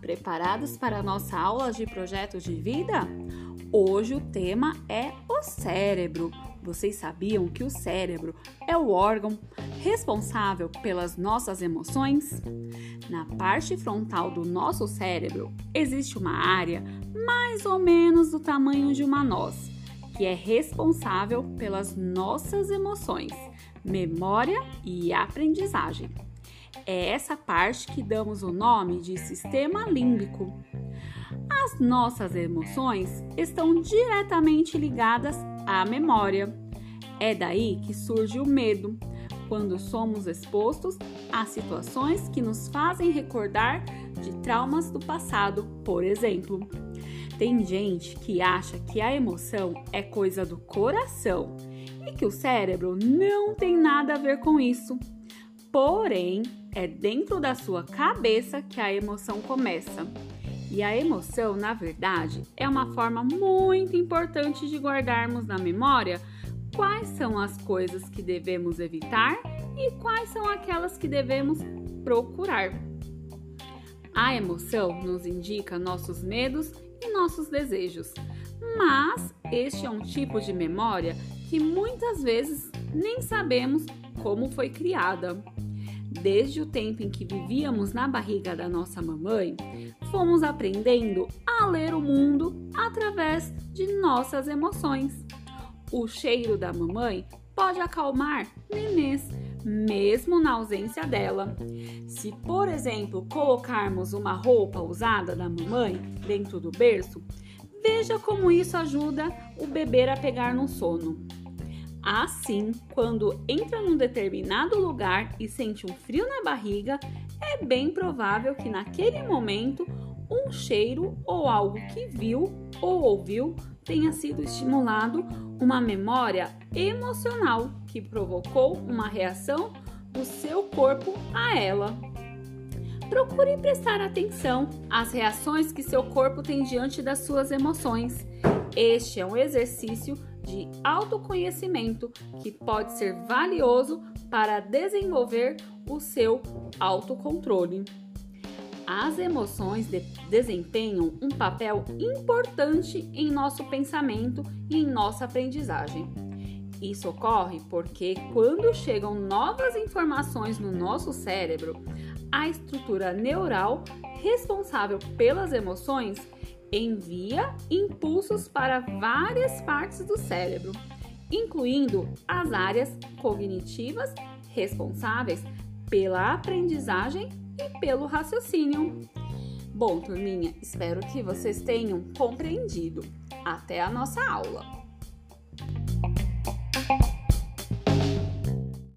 preparados para a nossa aula de projetos de vida? Hoje o tema é o cérebro. Vocês sabiam que o cérebro é o órgão responsável pelas nossas emoções? Na parte frontal do nosso cérebro existe uma área mais ou menos do tamanho de uma noz, que é responsável pelas nossas emoções, memória e aprendizagem. É essa parte que damos o nome de sistema límbico. As nossas emoções estão diretamente ligadas à memória. É daí que surge o medo, quando somos expostos a situações que nos fazem recordar de traumas do passado, por exemplo. Tem gente que acha que a emoção é coisa do coração e que o cérebro não tem nada a ver com isso. Porém, é dentro da sua cabeça que a emoção começa. E a emoção, na verdade, é uma forma muito importante de guardarmos na memória quais são as coisas que devemos evitar e quais são aquelas que devemos procurar. A emoção nos indica nossos medos e nossos desejos, mas este é um tipo de memória que muitas vezes nem sabemos como foi criada. Desde o tempo em que vivíamos na barriga da nossa mamãe, fomos aprendendo a ler o mundo através de nossas emoções. O cheiro da mamãe pode acalmar nenês, mesmo na ausência dela. Se, por exemplo, colocarmos uma roupa usada da mamãe dentro do berço, veja como isso ajuda o bebê a pegar no sono. Assim, quando entra num determinado lugar e sente um frio na barriga, é bem provável que naquele momento um cheiro ou algo que viu ou ouviu tenha sido estimulado uma memória emocional que provocou uma reação do seu corpo a ela. Procure prestar atenção às reações que seu corpo tem diante das suas emoções. Este é um exercício de autoconhecimento que pode ser valioso para desenvolver o seu autocontrole. As emoções de desempenham um papel importante em nosso pensamento e em nossa aprendizagem. Isso ocorre porque, quando chegam novas informações no nosso cérebro, a estrutura neural responsável pelas emoções envia impulsos para várias partes do cérebro, incluindo as áreas cognitivas responsáveis pela aprendizagem e pelo raciocínio. Bom, turminha, espero que vocês tenham compreendido. Até a nossa aula!